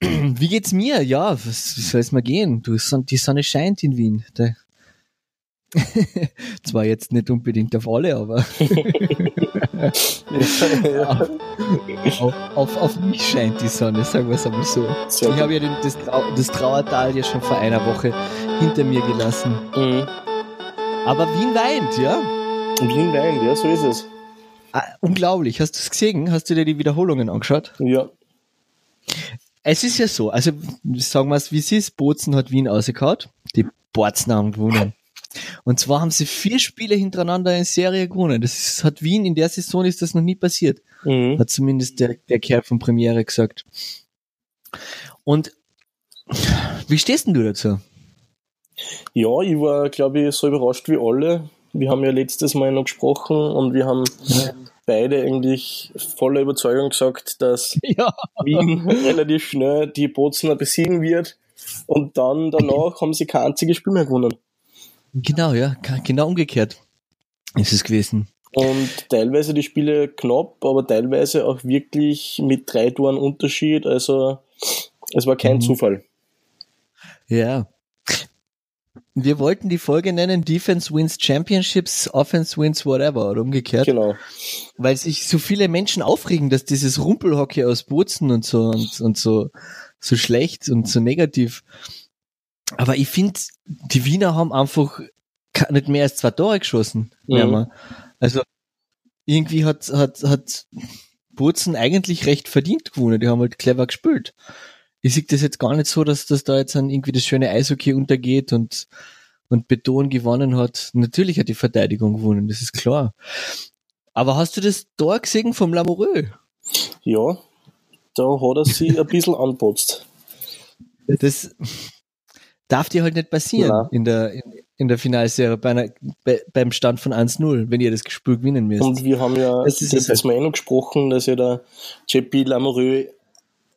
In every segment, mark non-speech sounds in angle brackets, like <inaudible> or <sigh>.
Wie geht's mir? Ja, was, wie soll es mir gehen? Du, die Sonne scheint in Wien. <laughs> Zwar jetzt nicht unbedingt auf alle, aber <laughs> auf, auf, auf, mich scheint die Sonne, sagen wir es einmal so. Ich habe ja den, das, Trau das, Trauertal ja schon vor einer Woche hinter mir gelassen. Mhm. Aber Wien weint, ja? Wien weint, ja, so ist es. Ah, unglaublich. Hast du es gesehen? Hast du dir die Wiederholungen angeschaut? Ja. Es ist ja so, also sagen wir es, wie es ist, Bozen hat Wien ausgehauen, die Borzen haben gewonnen. Und zwar haben sie vier Spiele hintereinander in Serie gewonnen. Das ist, hat Wien in der Saison ist das noch nie passiert. Mhm. Hat zumindest der, der Kerl von Premiere gesagt. Und wie stehst denn du dazu? Ja, ich war, glaube ich, so überrascht wie alle. Wir haben ja letztes Mal noch gesprochen und wir haben ja. Beide eigentlich voller Überzeugung gesagt, dass <laughs> ja. Wien relativ schnell die Bozner besiegen wird. Und dann danach haben sie kein einziges Spiel mehr gewonnen. Genau, ja, genau umgekehrt ist es gewesen. Und teilweise die Spiele knapp, aber teilweise auch wirklich mit drei Toren Unterschied. Also es war kein mhm. Zufall. Ja. Wir wollten die Folge nennen Defense wins Championships, Offense wins whatever oder umgekehrt. Genau. Weil sich so viele Menschen aufregen, dass dieses Rumpelhockey aus Bozen und so und, und so, so schlecht und so negativ aber ich finde, die Wiener haben einfach nicht mehr als zwei Tore geschossen. Mhm. Also irgendwie hat, hat, hat Bozen eigentlich recht verdient gewonnen. Die haben halt clever gespielt. Ich sehe das jetzt gar nicht so, dass das da jetzt dann irgendwie das schöne Eishockey untergeht und, und Beton gewonnen hat. Natürlich hat die Verteidigung gewonnen, das ist klar. Aber hast du das Tor gesehen vom Lamoureux? Ja, da hat er sich ein bisschen <laughs> anpotzt. Das, darf dir halt nicht passieren ja. in der in, in der Finalserie bei einer, bei, beim Stand von 1-0, wenn ihr das Spiel gewinnen müsst. Und wir haben ja das ist letztes Mal eh gesprochen, dass ja der JP Lamoureux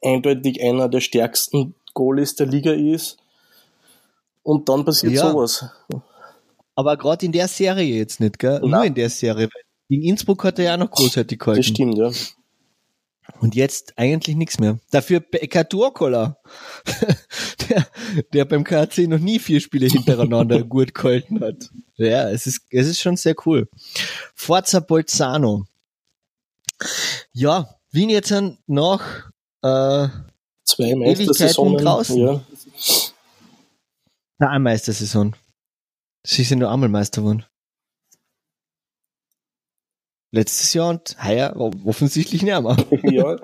eindeutig einer der stärksten Goalies der Liga ist. Und dann passiert ja. sowas. Aber gerade in der Serie jetzt nicht, gell? Nein. Nur in der Serie. Gegen Innsbruck hat er ja auch noch großartig gehalten. Das stimmt, ja. Und jetzt eigentlich nichts mehr. Dafür Becker Turkola, <laughs> der, der beim KC noch nie vier Spiele hintereinander <laughs> gut gehalten hat. Ja, es ist, es ist schon sehr cool. Forza Bolzano. Ja, Wien jetzt noch äh, zwei Meistersaisonen draußen. Ja. Na, eine Meistersaison. Sie sind nur einmal Meister geworden letztes Jahr und heuer offensichtlich nicht mehr. <laughs> ja,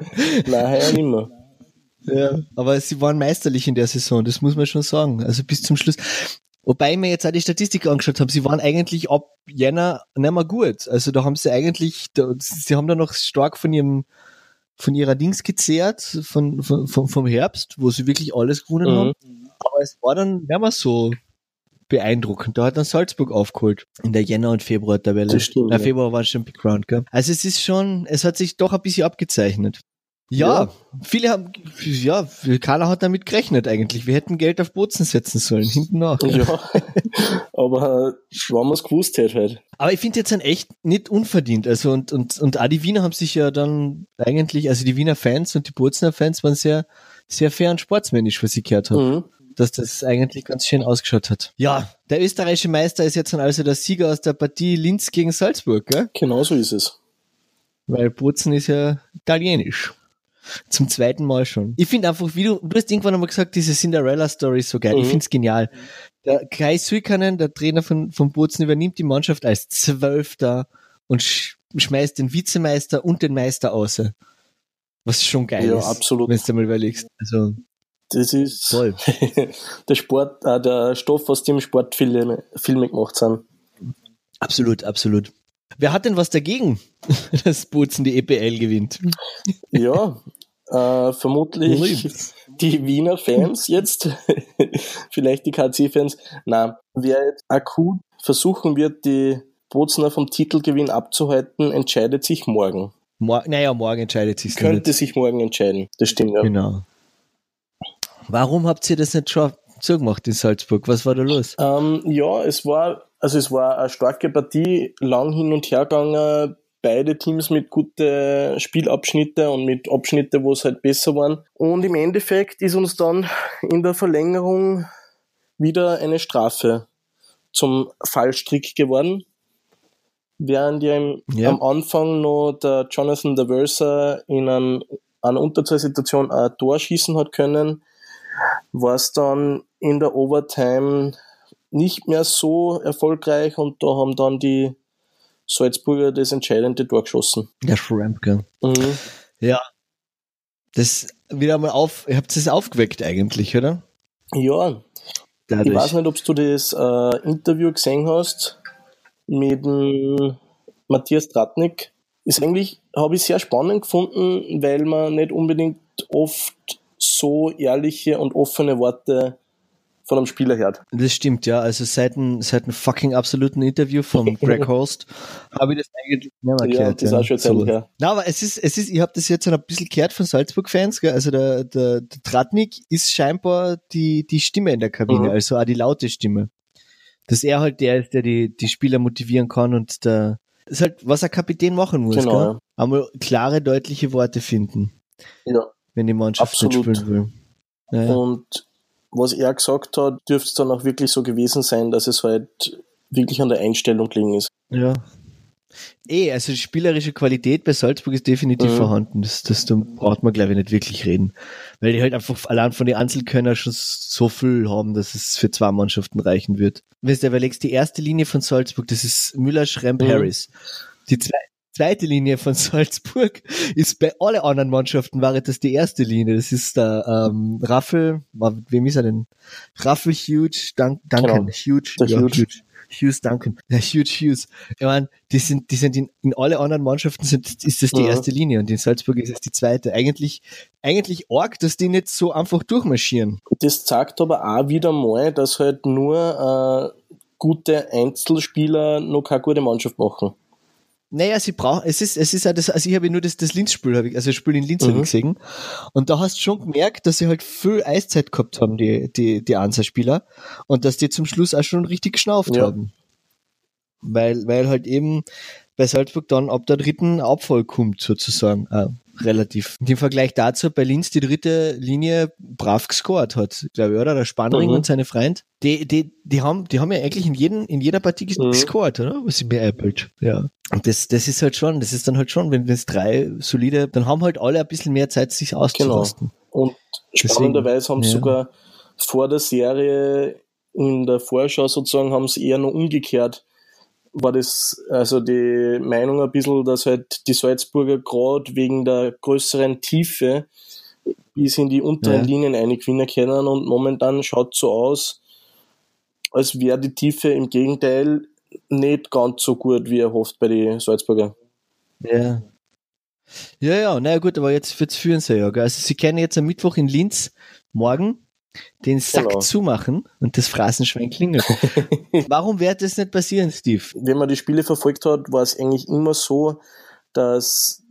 nein, heuer nicht mehr. Ja, aber sie waren meisterlich in der Saison, das muss man schon sagen. Also bis zum Schluss. Wobei ich mir jetzt auch die Statistik angeschaut habe, sie waren eigentlich ab Jänner nicht mehr gut. Also da haben sie eigentlich, da, sie haben da noch stark von ihrem, von ihrer Dings gezehrt, von, von, vom, vom Herbst, wo sie wirklich alles gewonnen mhm. haben. Aber es war dann nicht mehr so beeindruckend. Da hat dann Salzburg aufgeholt in der Jänner- und Februar-Tabelle. Ja. Februar war schon Big Round, gell? Also es ist schon, es hat sich doch ein bisschen abgezeichnet. Ja, ja, viele haben, ja, Carla hat damit gerechnet eigentlich. Wir hätten Geld auf Bozen setzen sollen, hinten nach. Ja, <laughs> aber wenn man es gewusst hätte halt. Aber ich finde jetzt ein echt nicht unverdient. Also und, und, und auch die Wiener haben sich ja dann eigentlich, also die Wiener Fans und die Bozener Fans waren sehr, sehr fair und sportsmännisch, was ich gehört habe. Mhm dass das eigentlich ganz schön ausgeschaut hat. Ja, der österreichische Meister ist jetzt dann also der Sieger aus der Partie Linz gegen Salzburg, gell? Genau so ist es. Weil Bozen ist ja italienisch. Zum zweiten Mal schon. Ich finde einfach, wie du, du hast irgendwann einmal gesagt, diese Cinderella-Story ist so geil. Mhm. Ich finde es genial. Der Kai Suikanen, der Trainer von, von Bozen, übernimmt die Mannschaft als Zwölfter und sch schmeißt den Vizemeister und den Meister aus. Was schon geil ja, ist. Absolut. Wenn du mal überlegst. Also, das ist Toll. <laughs> der Sport, äh, der Stoff, aus dem Sportfilme Filme gemacht sind. Absolut, absolut. Wer hat denn was dagegen, <laughs> dass Bozen die EPL gewinnt? Ja, äh, vermutlich die Wiener Fans jetzt, <laughs> vielleicht die KC-Fans. Na, wer jetzt akut versuchen wird, die Bozener vom Titelgewinn abzuhalten, entscheidet sich morgen. Mor naja, morgen entscheidet sich. Könnte nicht. sich morgen entscheiden. Das stimmt ja. Genau. Warum habt ihr das nicht schon zugemacht in Salzburg? Was war da los? Ähm, ja, es war, also es war eine starke Partie, lang hin und her gegangen, beide Teams mit guten Spielabschnitte und mit Abschnitte, wo es halt besser waren. Und im Endeffekt ist uns dann in der Verlängerung wieder eine Strafe zum Fallstrick geworden. Während ja, im, ja. am Anfang noch der Jonathan Daversa in einem, einer Unterzahlsituation ein Tor schießen hat können, war es dann in der Overtime nicht mehr so erfolgreich und da haben dann die Salzburger das entscheidende Tor geschossen. Der Schrampke. Mhm. Ja. Das wieder mal auf, ihr habt es aufgeweckt eigentlich, oder? Ja. Dadurch. Ich weiß nicht, ob du das äh, Interview gesehen hast mit dem Matthias Tratnik. Ist eigentlich, habe ich sehr spannend gefunden, weil man nicht unbedingt oft so ehrliche und offene Worte von einem Spieler hört. Das stimmt, ja. Also seit einem, seit einem fucking absoluten Interview von <laughs> Greg Horst habe ich das eigentlich nicht mehr gehört. Ja, das ist auch schon so. her. Na, aber es ist, es ist, ich habe das jetzt ein bisschen gehört von Salzburg-Fans, Also der, der, der Tratnik ist scheinbar die, die Stimme in der Kabine, mhm. also auch die laute Stimme. Dass er halt der ist, der die, die Spieler motivieren kann und der, das ist halt, was ein Kapitän machen muss, genau, gell? Ja. Einmal klare, deutliche Worte finden. Ja. Wenn die Mannschaft Absolut. mitspielen will. Ja. Und was er gesagt hat, dürfte es dann auch wirklich so gewesen sein, dass es halt wirklich an der Einstellung gelingen ist. Ja. Eh, also die spielerische Qualität bei Salzburg ist definitiv mhm. vorhanden. Das, das da braucht man, glaube ich, nicht wirklich reden. Weil die halt einfach allein von den Einzelkönner schon so viel haben, dass es für zwei Mannschaften reichen wird. Wenn du überlegst, die erste Linie von Salzburg, das ist Müller, Schremp, mhm. Harris. Die zwei, zweite Linie von <laughs> Salzburg ist bei allen anderen Mannschaften war das die erste Linie. Das ist der ähm, Raffel, wem ist er denn? Raffel Huge, Dun Duncan, genau. Huge, ja, Huge. Huge. Hughes Duncan, ja, Huge Hughes. Ich meine, die sind, die sind in, in alle anderen Mannschaften sind, ist das die ja. erste Linie und in Salzburg ist es die zweite. Eigentlich, eigentlich arg, dass die nicht so einfach durchmarschieren. Das zeigt aber auch wieder mal, dass halt nur äh, gute Einzelspieler noch keine gute Mannschaft machen. Naja, sie brauchen, es ist, es ist ja das, also ich habe nur das, das Linz-Spiel, habe ich, also das Spiel in Linz mhm. gesehen. Und da hast du schon gemerkt, dass sie halt viel Eiszeit gehabt haben, die, die, die Ansa-Spieler. Und dass die zum Schluss auch schon richtig geschnauft ja. haben. Weil, weil halt eben bei Salzburg dann ab der dritten Abfall kommt, sozusagen. Äh, relativ. Im Vergleich dazu bei Linz die dritte Linie brav gescored hat, glaube ich, oder? Der Spannring mhm. und seine Freund. Die, die, die haben, die haben ja eigentlich in jedem, in jeder Partie mhm. gescored, oder? Was sie mir äppelt. Ja. Und das, das ist halt schon, das ist dann halt schon, wenn es drei solide, dann haben halt alle ein bisschen mehr Zeit, sich auszurasten. Genau. Und spannenderweise haben sie ja. sogar vor der Serie in der Vorschau sozusagen haben sie eher noch umgekehrt war das also die Meinung ein bisschen, dass halt die Salzburger gerade wegen der größeren Tiefe bis in die unteren ja. Linien eingewinnen können und momentan schaut so aus, als wäre die Tiefe im Gegenteil nicht ganz so gut, wie erhofft bei den Salzburger. Ja. Ja, ja, naja gut, aber jetzt wird's führen sie ja. Also sie kennen jetzt am Mittwoch in Linz morgen den Sack genau. zumachen und das Phrasenschwein klingelt. <laughs> Warum wird das nicht passieren, Steve? Wenn man die Spiele verfolgt hat, war es eigentlich immer so, dass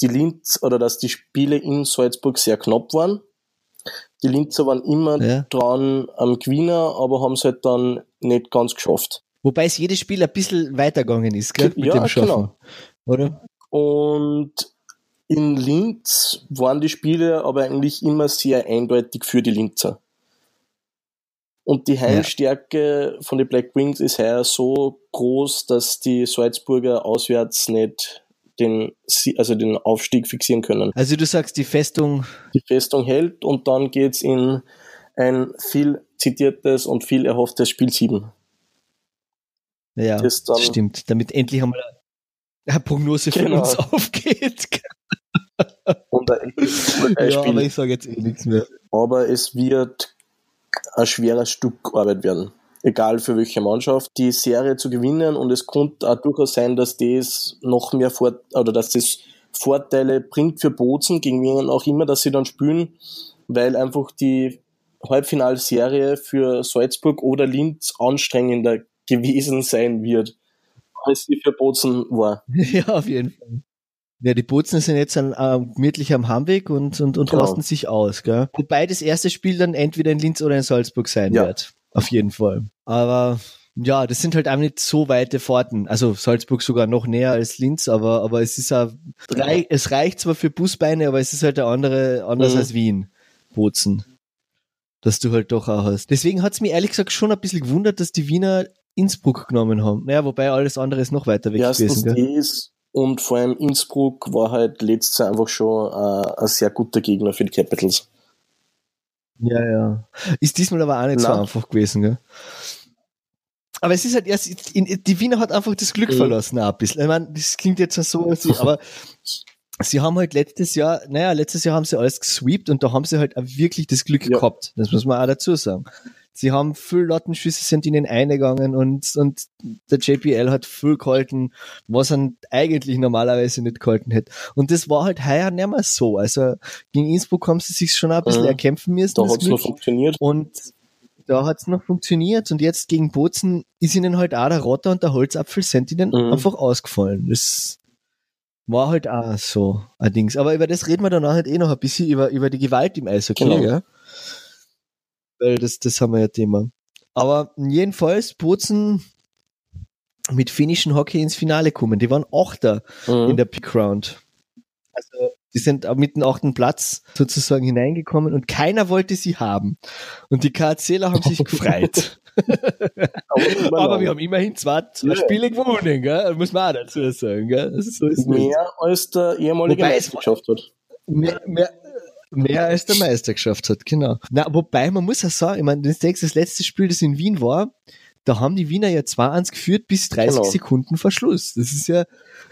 die Linz oder dass die Spiele in Salzburg sehr knapp waren. Die Linzer waren immer ja. dran am Gewinner, aber haben es halt dann nicht ganz geschafft. Wobei es jedes Spiel ein bisschen weitergegangen ist, gell? Mit ja, dem Schaffen. Genau. Oder? Und in Linz waren die Spiele aber eigentlich immer sehr eindeutig für die Linzer. Und die Heimstärke ja. von den Black Wings ist heuer so groß, dass die Salzburger auswärts nicht den, also den Aufstieg fixieren können. Also du sagst, die Festung. Die Festung hält und dann geht's in ein viel zitiertes und viel erhofftes Spiel 7. Ja, das, das stimmt. Damit endlich einmal eine Prognose für genau. uns aufgeht. Und ein, <laughs> ein ja, aber ich sage jetzt eh nichts mehr. Aber es wird ein schweres Stück Arbeit werden. Egal für welche Mannschaft, die Serie zu gewinnen und es könnte auch durchaus sein, dass das noch mehr Vor oder dass das Vorteile bringt für Bozen, gegen wen auch immer, dass sie dann spielen, weil einfach die Halbfinalserie für Salzburg oder Linz anstrengender gewesen sein wird, als sie für Bozen war. <laughs> Ja, auf jeden Fall. Ja, die Bozen sind jetzt an, äh, gemütlich am Heimweg und, und, und genau. rasten sich aus. Gell? Wobei das erste Spiel dann entweder in Linz oder in Salzburg sein ja. wird. Auf jeden Fall. Aber ja, das sind halt auch nicht so weite Fahrten. Also Salzburg sogar noch näher als Linz, aber, aber es ist auch, es reicht zwar für Busbeine, aber es ist halt der andere, anders mhm. als Wien, Bozen. Dass du halt doch auch hast. Deswegen hat's mir ehrlich gesagt schon ein bisschen gewundert, dass die Wiener Innsbruck genommen haben. Naja, wobei alles andere ist noch weiter weg Erstens gewesen. Das und vor allem Innsbruck war halt letztes Jahr einfach schon äh, ein sehr guter Gegner für die Capitals. Ja, ja. Ist diesmal aber auch nicht Nein. so einfach gewesen, gell? Aber es ist halt erst, in, die Wiener hat einfach das Glück mhm. verlassen, auch ein bisschen. Ich meine, das klingt jetzt so, aber <laughs> sie haben halt letztes Jahr, naja, letztes Jahr haben sie alles gesweept und da haben sie halt auch wirklich das Glück ja. gehabt. Das muss man auch dazu sagen. Sie haben viel Lattenschüsse sind ihnen eingegangen und, und der JPL hat viel gehalten, was er eigentlich normalerweise nicht gehalten hätte. Und das war halt heuer nicht mehr so. Also gegen Innsbruck haben sie sich schon ein bisschen mhm. erkämpfen müssen. Da hat es noch funktioniert. Und da hat es noch funktioniert und jetzt gegen Bozen ist ihnen halt auch der Rotter und der Holzapfel sind ihnen mhm. einfach ausgefallen. Das war halt auch so ein Dings. Aber über das reden wir dann halt eh noch ein bisschen, über, über die Gewalt im Eishockey, genau. ja? Weil das, das haben wir ja Thema. Aber jedenfalls Bozen mit finnischen Hockey ins Finale kommen. Die waren Achter mhm. in der Pick Round. Also die sind mit dem achten Platz sozusagen hineingekommen und keiner wollte sie haben. Und die KCler haben sich <laughs> gefreut. Aber, wir haben immerhin zwei, zwei ja. Spiele gewonnen, gell? muss man auch dazu sagen. Gell? So ist mehr nicht. als der ehemalige wobei Meister geschafft hat. Mehr, mehr, mehr als der Meister geschafft hat, genau. Na, wobei, man muss ja sagen, ich meine, das, das letzte Spiel, das in Wien war, da haben die Wiener ja 2-1 geführt bis 30 genau. Sekunden Verschluss. Das ist ja,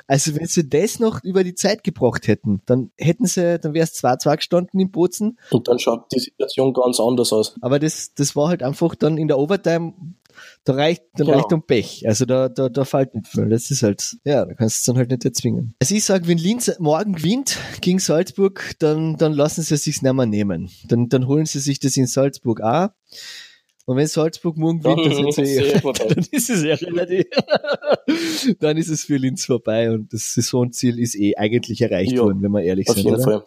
also wenn sie das noch über die Zeit gebracht hätten, dann hätten sie, dann wäre es 2-2 gestanden im Bozen. Und dann schaut die Situation ganz anders aus. Aber das, das war halt einfach dann in der Overtime, da reicht, da genau. reicht um Pech. Also da, da, da fällt nicht viel. Das ist halt, ja, da kannst du dann halt nicht erzwingen. Also ich sage, wenn Linz morgen gewinnt gegen Salzburg, dann, dann lassen sie es sich nicht mehr nehmen. Dann, dann holen sie sich das in Salzburg auch. Und wenn Salzburg morgen gewinnt, dann, sind sie eh, dann ist es ja relativ, <laughs> dann ist es für Linz vorbei und das Saisonziel ist eh eigentlich erreicht ja, worden, wenn wir ehrlich sind. Auf jeden oder? Fall.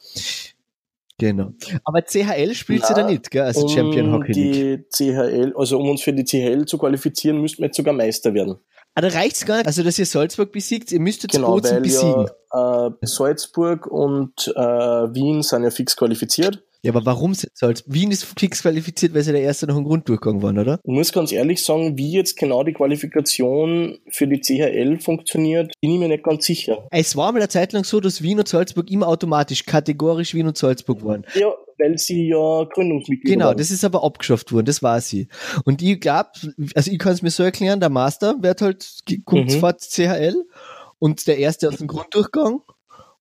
Genau. Aber CHL spielt sie da nicht, gell, als um Champion Hockey League. Die CHL, also um uns für die CHL zu qualifizieren, müssten wir jetzt sogar Meister werden. Ah, da reicht's gar nicht. Also, dass ihr Salzburg besiegt, ihr müsstet genau, Bozen besiegen. Ja, äh, Salzburg und äh, Wien sind ja fix qualifiziert. Ja, aber warum sind Salz? Wien ist fix qualifiziert, weil sie der erste noch im Grunddurchgang waren, oder? Ich muss ganz ehrlich sagen, wie jetzt genau die Qualifikation für die CHL funktioniert, bin ich mir nicht ganz sicher. Es war mal eine Zeit lang so, dass Wien und Salzburg immer automatisch kategorisch Wien und Salzburg waren. Ja, weil sie ja Gründungsmitglieder Genau, waren. das ist aber abgeschafft worden, das war sie. Und ich glaube, also ich kann es mir so erklären, der Master wird halt, kommt mhm. sofort CHL und der erste aus dem Grunddurchgang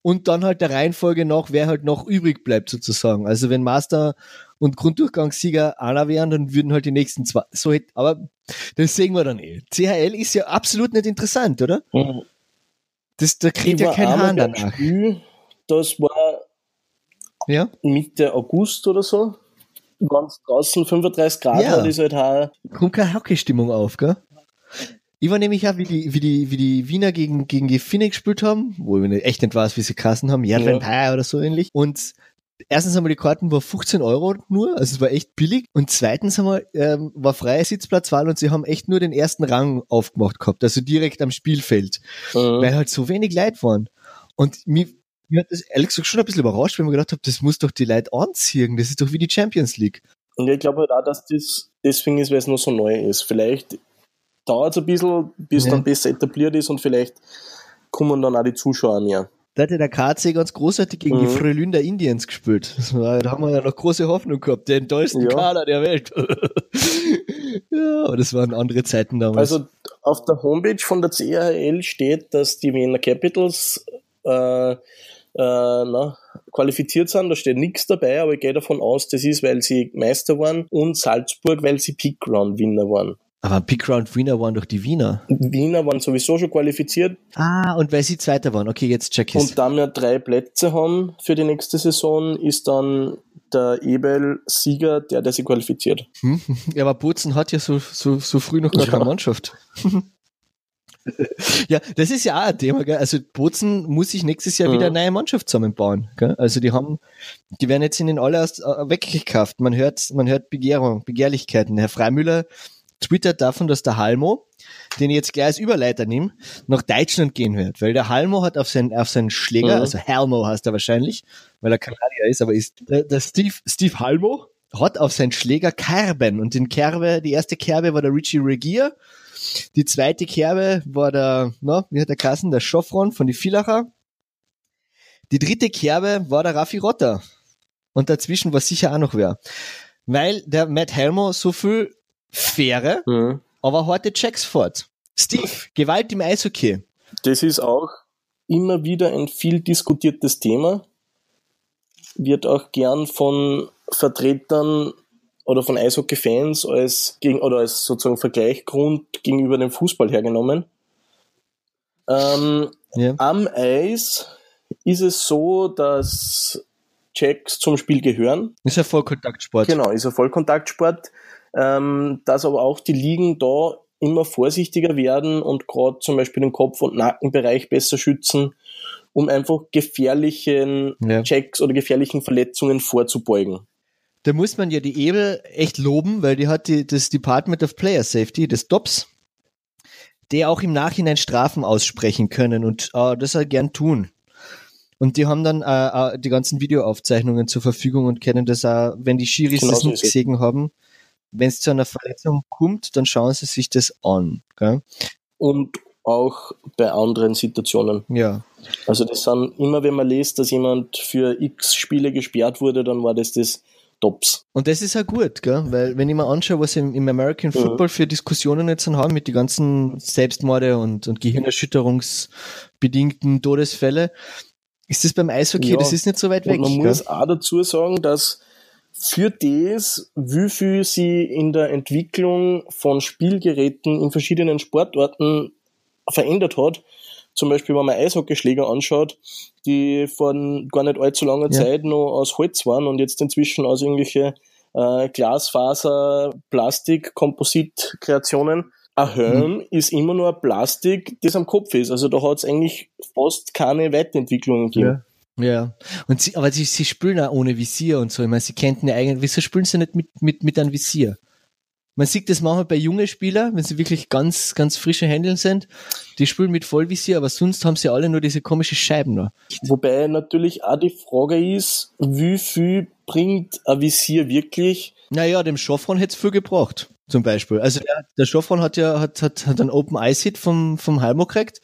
und dann halt der Reihenfolge nach, wer halt noch übrig bleibt sozusagen. Also wenn Master und Grunddurchgangssieger einer wären, dann würden halt die nächsten zwei. So aber das sehen wir dann eh. CHL ist ja absolut nicht interessant, oder? Mhm. Das, da kriegt ja kein Hahn danach. Spiel, das war ja? Mitte August oder so. Ganz draußen 35 Grad ja. war das halt auch. Kommt keine Hockeystimmung auf, gell? Ich war nämlich ja, wie die, wie die, wie die Wiener gegen, gegen die Finne gespielt haben, wo ich echt nicht weiß, wie sie Kassen haben, Jan ja. oder so ähnlich. Und erstens einmal die Karten war 15 Euro nur, also es war echt billig. Und zweitens einmal ähm, war freie Sitzplatzwahl und sie haben echt nur den ersten Rang aufgemacht gehabt, also direkt am Spielfeld, mhm. weil halt so wenig Leute waren. Und mir, mir hat das ehrlich gesagt schon ein bisschen überrascht, wenn man gedacht habe, das muss doch die Leute anziehen, das ist doch wie die Champions League. Und ich glaube halt auch, dass das deswegen ist, weil es noch so neu ist. Vielleicht dauert es ein bisschen, bis ja. dann besser etabliert ist und vielleicht kommen dann auch die Zuschauer mehr. Da hat ja der KC ganz großartig gegen mhm. die Frölünder Indians gespielt. War, da haben wir ja noch große Hoffnung gehabt, den tollsten ja. Kader der Welt. <laughs> ja, aber das waren andere Zeiten damals. Also auf der Homepage von der CHL steht, dass die Wiener Capitals äh, äh, na, qualifiziert sind. Da steht nichts dabei, aber ich gehe davon aus, das ist, weil sie Meister waren und Salzburg, weil sie Peak Round Winner waren. Aber Pick Round Wiener waren doch die Wiener. Wiener waren sowieso schon qualifiziert. Ah, und weil sie Zweiter waren. Okay, jetzt check ich's. Und da wir drei Plätze haben für die nächste Saison, ist dann der Ebel Sieger, der, der sich qualifiziert. Hm? Ja, aber Bozen hat ja so, so, so früh noch gar ja. keine Mannschaft. <laughs> ja, das ist ja auch ein Thema, gell? Also Bozen muss sich nächstes Jahr mhm. wieder eine neue Mannschaft zusammenbauen. Gell? Also die haben, die werden jetzt in den alle erst äh, weggekauft. Man hört, man hört Begehrung, Begehrlichkeiten. Herr Freimüller twittert davon, dass der Halmo, den ich jetzt gleich als Überleiter nehme, nach Deutschland gehen wird. Weil der Halmo hat auf seinen, auf seinen Schläger, mhm. also Halmo heißt er wahrscheinlich, weil er Kanadier ist, aber ist der, der Steve, Steve Halmo hat auf seinen Schläger Kerben. Und den Kerbe, die erste Kerbe war der Richie Regier. Die zweite Kerbe war der, na, wie hat der Kassen, der Schoffron von die Villacher. Die dritte Kerbe war der Raffi Rotter. Und dazwischen war sicher auch noch wer. Weil der Matt Helmo so viel faire, mhm. aber harte Checks fährt. Steve, Gewalt im Eishockey. Das ist auch immer wieder ein viel diskutiertes Thema. Wird auch gern von Vertretern oder von Eishockey-Fans als gegen oder als sozusagen Vergleichgrund gegenüber dem Fußball hergenommen. Ähm, ja. Am Eis ist es so, dass Checks zum Spiel gehören. Ist ja Vollkontaktsport. Genau, ist ein Vollkontaktsport. Ähm, dass aber auch die Ligen da immer vorsichtiger werden und gerade zum Beispiel den Kopf- und Nackenbereich besser schützen, um einfach gefährlichen ja. Checks oder gefährlichen Verletzungen vorzubeugen. Da muss man ja die Ebel echt loben, weil die hat die, das Department of Player Safety, das DOPS, der auch im Nachhinein Strafen aussprechen können und äh, das er gern tun. Und die haben dann äh, äh, die ganzen Videoaufzeichnungen zur Verfügung und kennen das auch, wenn die Schiris genau das nicht gesehen haben. Wenn es zu einer Verletzung kommt, dann schauen sie sich das an. Gell? Und auch bei anderen Situationen. Ja. Also das sind immer, wenn man liest, dass jemand für x Spiele gesperrt wurde, dann war das das Tops. Und das ist ja gut, gell? weil wenn ich mir anschaue, was im, im American Football für Diskussionen jetzt haben mit den ganzen Selbstmorde und, und Gehirnerschütterungsbedingten Todesfälle, ist das beim Eishockey, ja, das ist nicht so weit weg. Und man gell? muss auch dazu sagen, dass für das, wie viel sie in der Entwicklung von Spielgeräten in verschiedenen Sportarten verändert hat, zum Beispiel, wenn man Eishockeyschläger anschaut, die vor gar nicht allzu langer ja. Zeit noch aus Holz waren und jetzt inzwischen aus irgendwelche äh, Glasfaser, Plastik, Komposit-Kreationen ein Helm mhm. ist immer nur ein Plastik, das am Kopf ist. Also da hat es eigentlich fast keine Weiterentwicklung gegeben. Ja. ja. Und sie, aber sie, sie spielen auch ohne Visier und so. Ich meine, sie könnten ja eigentlich, wieso spielen sie nicht mit, mit, mit einem Visier? Man sieht das manchmal bei jungen Spielern, wenn sie wirklich ganz, ganz frische Händeln sind. Die spielen mit Vollvisier, aber sonst haben sie alle nur diese komischen Scheiben noch. Wobei natürlich auch die Frage ist, wie viel bringt ein Visier wirklich? Naja, dem Schaffron hätte es viel gebraucht zum Beispiel. Also der, der Schaffron hat ja hat, hat, hat einen Open Ice Hit vom, vom Halmo gekriegt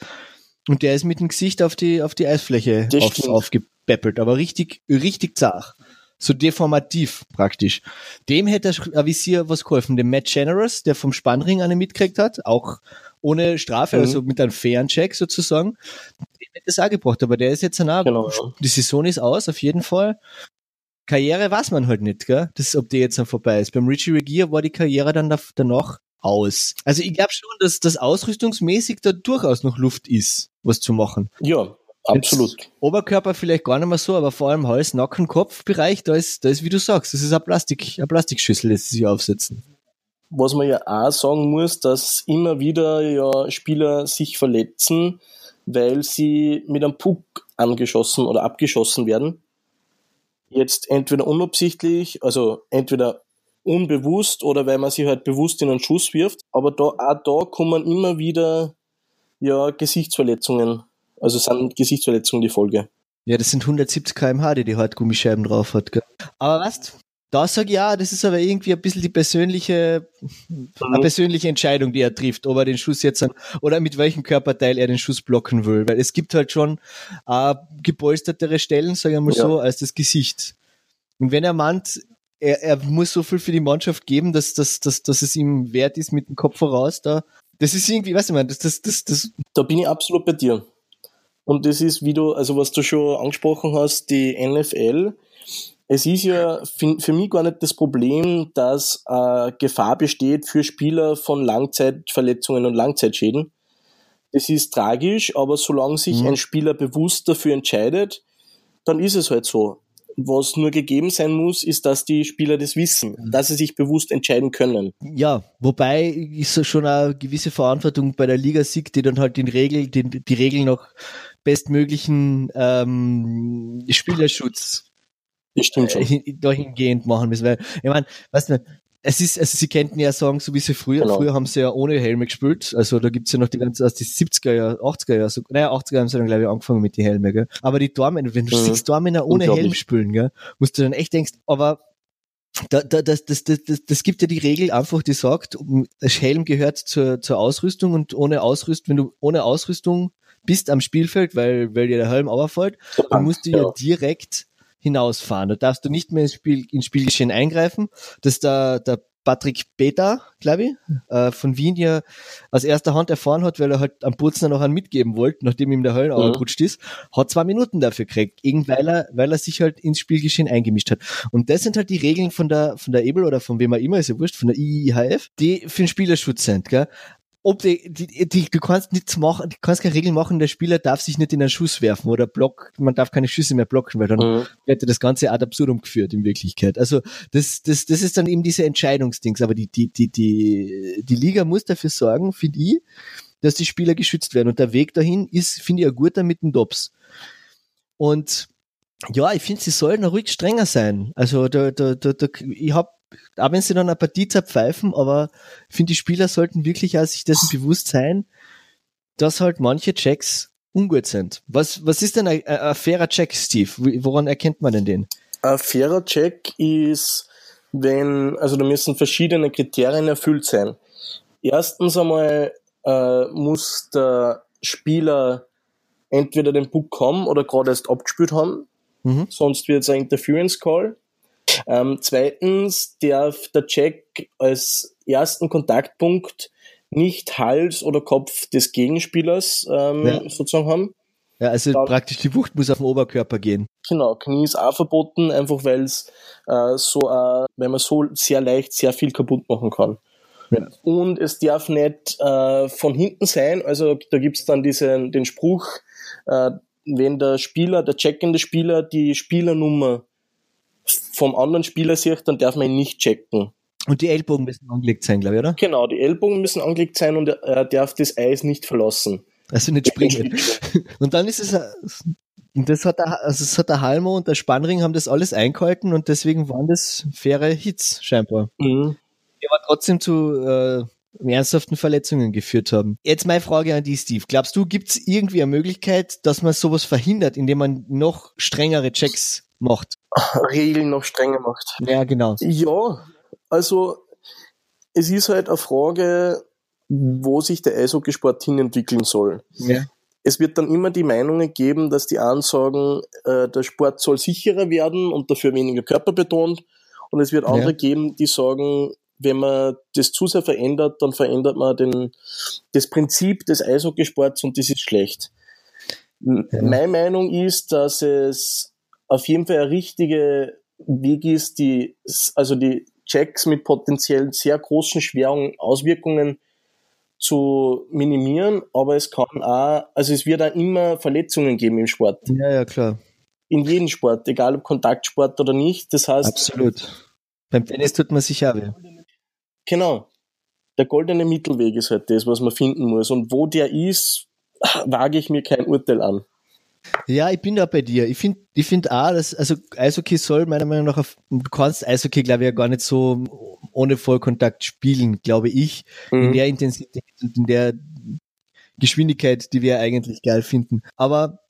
und der ist mit dem Gesicht auf die, auf die Eisfläche auf, aufgepäppelt, aber richtig, richtig zart. So deformativ praktisch. Dem hätte der Visier was geholfen. Dem Matt Generous, der vom Spannring eine mitgekriegt hat, auch ohne Strafe, mhm. also mit einem fairen Check sozusagen. Dem hätte es auch gebracht, aber der ist jetzt danach. Genau. Die Saison ist aus, auf jeden Fall. Karriere weiß man halt nicht, gell? Das, ob die jetzt dann vorbei ist. Beim Richie Regier war die Karriere dann da, danach aus. Also ich glaube schon, dass das ausrüstungsmäßig da durchaus noch Luft ist, was zu machen. Ja, absolut. Jetzt Oberkörper vielleicht gar nicht mehr so, aber vor allem Hals, Nacken, Kopfbereich, da ist, da ist, wie du sagst, das ist eine Plastik, eine Plastikschüssel, das sie aufsetzen. Was man ja auch sagen muss, dass immer wieder ja Spieler sich verletzen, weil sie mit einem Puck angeschossen oder abgeschossen werden jetzt entweder unabsichtlich, also entweder unbewusst oder weil man sich halt bewusst in einen Schuss wirft. Aber da, auch da kommen immer wieder ja, Gesichtsverletzungen. Also sind Gesichtsverletzungen die Folge. Ja, das sind 170 kmh, die die Hartgummischeiben drauf hat. Gell? Aber was? Da sag ich ja, das ist aber irgendwie ein bisschen die persönliche, mhm. eine persönliche Entscheidung, die er trifft, ob er den Schuss jetzt an, oder mit welchem Körperteil er den Schuss blocken will. Weil es gibt halt schon äh, gepolstertere Stellen, sagen wir mal ja. so, als das Gesicht. Und wenn er meint, er, er muss so viel für die Mannschaft geben, dass, dass, dass, dass es ihm wert ist, mit dem Kopf voraus da. Das ist irgendwie, weißt du, man, das, das, das, das. Da bin ich absolut bei dir. Und das ist, wie du, also was du schon angesprochen hast, die NFL es ist ja für mich gar nicht das Problem, dass äh, Gefahr besteht für Spieler von Langzeitverletzungen und Langzeitschäden. Das ist tragisch, aber solange sich mhm. ein Spieler bewusst dafür entscheidet, dann ist es halt so. Was nur gegeben sein muss, ist, dass die Spieler das wissen, mhm. dass sie sich bewusst entscheiden können. Ja, wobei ist schon eine gewisse Verantwortung bei der Liga Sieg, die dann halt den Regel, den, die Regeln noch bestmöglichen ähm, Spielerschutz das stimmt schon. Äh, dahingehend machen müssen. Weil, ich meine, weißt du, es ist, also sie könnten ja sagen, so wie sie früher, genau. früher haben sie ja ohne Helme gespielt. Also da gibt's ja noch die ganze, aus die 70er Jahre, 80er Jahre, so, naja, 80er haben sie dann, glaube ich, angefangen mit den Helmen, gell. Aber die Dormen, wenn du mhm. siehst Dormänner ohne Helm spielen, gell, musst du dann echt denkst, aber da, da, das, das, das, das, das gibt ja die Regel einfach, die sagt, Helm gehört zur, zur Ausrüstung und ohne Ausrüstung, wenn du ohne Ausrüstung bist am Spielfeld, weil, weil dir der Helm auffällt, dann musst du ja direkt hinausfahren. Da darfst du nicht mehr ins, Spiel, ins Spielgeschehen eingreifen. Das ist der, der Patrick Peter, glaube ich, äh, von Wien ja aus erster Hand erfahren hat, weil er halt am Putzner noch einen mitgeben wollte, nachdem ihm der Höllen mhm. gerutscht ist, hat zwei Minuten dafür gekriegt, eben weil er, weil er sich halt ins Spielgeschehen eingemischt hat. Und das sind halt die Regeln von der, von der Ebel oder von wem er immer, ist ja wurscht, von der IIHF, die für den Spielerschutz sind, gell? Ob die, die, die, du kannst nichts machen, du kannst keine Regeln machen, der Spieler darf sich nicht in einen Schuss werfen oder block, man darf keine Schüsse mehr blocken, weil dann mhm. hätte das Ganze ad absurdum geführt in Wirklichkeit. Also das, das, das ist dann eben diese Entscheidungsdings. Aber die, die, die, die, die Liga muss dafür sorgen, finde ich, dass die Spieler geschützt werden. Und der Weg dahin ist, finde ich, ein guter mit dem Dops. Und ja, ich finde, sie sollten ruhig strenger sein. Also da, da, da, da ich habe auch wenn sie dann eine Partie zerpfeifen, aber ich finde, die Spieler sollten wirklich auch sich dessen bewusst sein, dass halt manche Checks ungut sind. Was, was ist denn ein, ein, ein fairer Check, Steve? Woran erkennt man denn den? Ein fairer Check ist, wenn, also da müssen verschiedene Kriterien erfüllt sein. Erstens einmal äh, muss der Spieler entweder den Puck haben oder gerade erst abgespielt haben, mhm. sonst wird es ein Interference Call. Ähm, zweitens darf der Check als ersten Kontaktpunkt nicht Hals oder Kopf des Gegenspielers ähm, ja. sozusagen haben. Ja, also da, praktisch die Wucht muss auf den Oberkörper gehen. Genau, Knie ist auch verboten, einfach weil es äh, so, äh, weil man so sehr leicht sehr viel kaputt machen kann. Ja. Und es darf nicht äh, von hinten sein, also da gibt's dann diesen, den Spruch, äh, wenn der Spieler, der checkende Spieler die Spielernummer vom anderen Spieler sieht, dann darf man ihn nicht checken. Und die Ellbogen müssen angelegt sein, glaube ich, oder? Genau, die Ellbogen müssen angelegt sein und er darf das Eis nicht verlassen. Also nicht <laughs> springen. und dann ist es, und das hat der, also das hat der Halmo und der Spannring haben das alles eingehalten und deswegen waren das faire Hits, scheinbar. Mhm. Die aber trotzdem zu äh, ernsthaften Verletzungen geführt haben. Jetzt meine Frage an die, Steve. Glaubst du, gibt es irgendwie eine Möglichkeit, dass man sowas verhindert, indem man noch strengere Checks macht. Regeln noch strenger macht. Ja, genau. Ja, also es ist halt eine Frage, wo sich der Eishockeysport hinentwickeln soll. Ja. Es wird dann immer die Meinungen geben, dass die einen sagen, äh, der Sport soll sicherer werden und dafür weniger Körper betont. Und es wird andere ja. geben, die sagen, wenn man das zu sehr verändert, dann verändert man den, das Prinzip des Eishockeysports und das ist schlecht. Ja. Meine Meinung ist, dass es auf jeden Fall ein richtiger Weg ist, die, also die Checks mit potenziell sehr großen, schweren Auswirkungen zu minimieren, aber es kann auch, also es wird auch immer Verletzungen geben im Sport. Ja, ja, klar. In jedem Sport, egal ob Kontaktsport oder nicht. Das heißt. Absolut. Beim Tennis tut man sich auch weh. Genau. Der goldene Mittelweg ist halt das, was man finden muss. Und wo der ist, wage ich mir kein Urteil an. Ja, ich bin da bei dir. Ich finde ich finde auch, dass, also Eishockey soll meiner Meinung nach, auf, du kannst Eishockey, glaube ich, ja gar nicht so ohne Vollkontakt spielen, glaube ich, mhm. in der Intensität und in der Geschwindigkeit, die wir eigentlich geil finden. Aber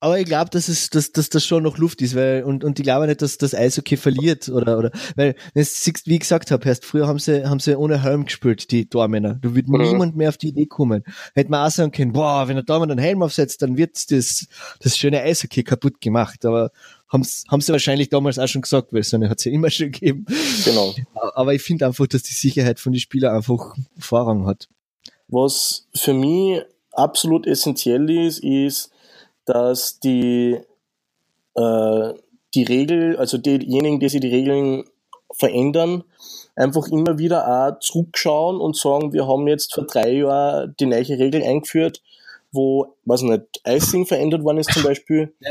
aber ich glaube, dass es, dass, dass das schon noch Luft ist, weil, und, und ich glaube nicht, dass das Eishockey verliert, oder, oder, weil, siehst, wie ich gesagt habe, erst früher haben sie, haben sie ohne Helm gespielt, die Tormänner. Da wird mhm. niemand mehr auf die Idee kommen. Hätte man auch sagen können, boah, wenn der Tormann einen Helm aufsetzt, dann wird das, das schöne Eishockey kaputt gemacht, aber, haben, haben sie wahrscheinlich damals auch schon gesagt, weil so eine hat es ja immer schon gegeben. Genau. Aber ich finde einfach, dass die Sicherheit von den Spielern einfach Vorrang hat. Was für mich absolut essentiell ist, ist, dass die, äh, die Regel, also diejenigen, die sich die Regeln verändern, einfach immer wieder auch zurückschauen und sagen, wir haben jetzt vor drei Jahren die neue Regel eingeführt, wo, weiß nicht, Icing verändert worden ist zum Beispiel. <laughs>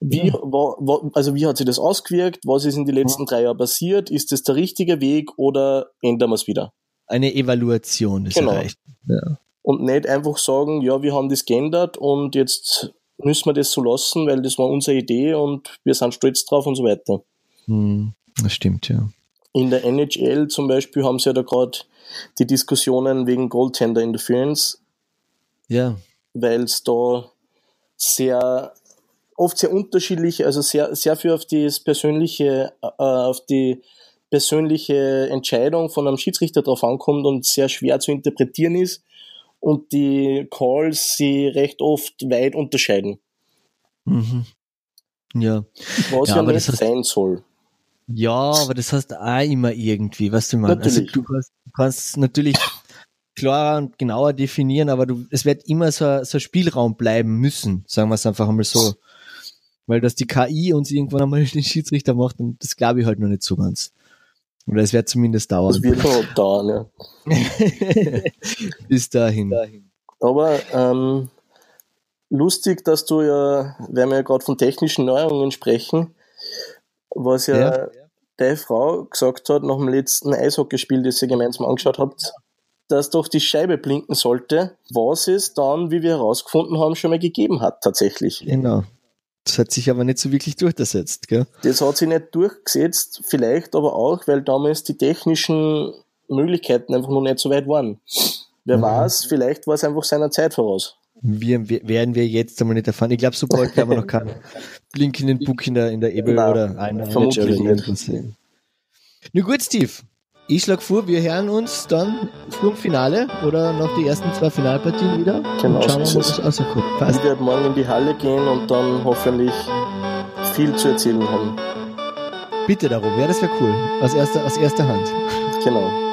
Wie, wa, wa, also wie hat sich das ausgewirkt? Was ist in den letzten drei Jahren passiert? Ist das der richtige Weg oder ändern wir es wieder? Eine Evaluation ist genau. erreicht. Ja. Und nicht einfach sagen, ja, wir haben das geändert und jetzt müssen wir das so lassen, weil das war unsere Idee und wir sind stolz drauf und so weiter. Hm, das stimmt, ja. In der NHL zum Beispiel haben sie ja da gerade die Diskussionen wegen Goaltender Interference. Ja. Weil es da sehr oft sehr unterschiedlich, also sehr, sehr viel auf das persönliche, äh, auf die persönliche Entscheidung von einem Schiedsrichter drauf ankommt und sehr schwer zu interpretieren ist und die Calls sie recht oft weit unterscheiden. Mhm. Ja. Was ja, ja aber nicht das heißt, sein soll. Ja, aber das heißt auch immer irgendwie, was du meinst. Also du kannst, kannst natürlich klarer und genauer definieren, aber du, es wird immer so, ein- so Spielraum bleiben müssen, sagen wir es einfach einmal so. Weil dass die KI uns irgendwann einmal <laughs> den Schiedsrichter macht, das glaube ich halt noch nicht so ganz. Oder es wird zumindest dauern. Das wird noch dauern, ja. <laughs> Bis dahin. Aber ähm, lustig, dass du ja, wenn wir ja gerade von technischen Neuerungen sprechen, was ja, Ja. deine Frau gesagt hat nach dem letzten Eishockeyspiel, das ihr gemeinsam angeschaut habt, dass doch die Scheibe blinken sollte, was es dann, wie wir herausgefunden haben, schon mal gegeben hat tatsächlich. Genau. Das hat sich aber nicht so wirklich durchgesetzt, gell? Das hat sich nicht durchgesetzt, vielleicht aber auch, weil damals die technischen Möglichkeiten einfach noch nicht so weit waren. Wer Mhm. weiß, vielleicht war es einfach seiner Zeit voraus. Wir, werden wir jetzt einmal nicht erfahren. Ich glaube, so bald werden wir noch keinen blinkenden Bug in der, in der Ebel Nein, oder einer vermutlich nicht. sehen. Nur gut, Steve. Ich schlage vor, wir hören uns dann dem Finale oder nach die ersten zwei Finalpartien wieder. Genau, und schauen wir so was rauskommt. Passt. Ich werde morgen in die Halle gehen und dann hoffentlich viel zu erzählen haben. Bitte darum, ja, das wäre cool. Aus erster, aus erster Hand. Genau.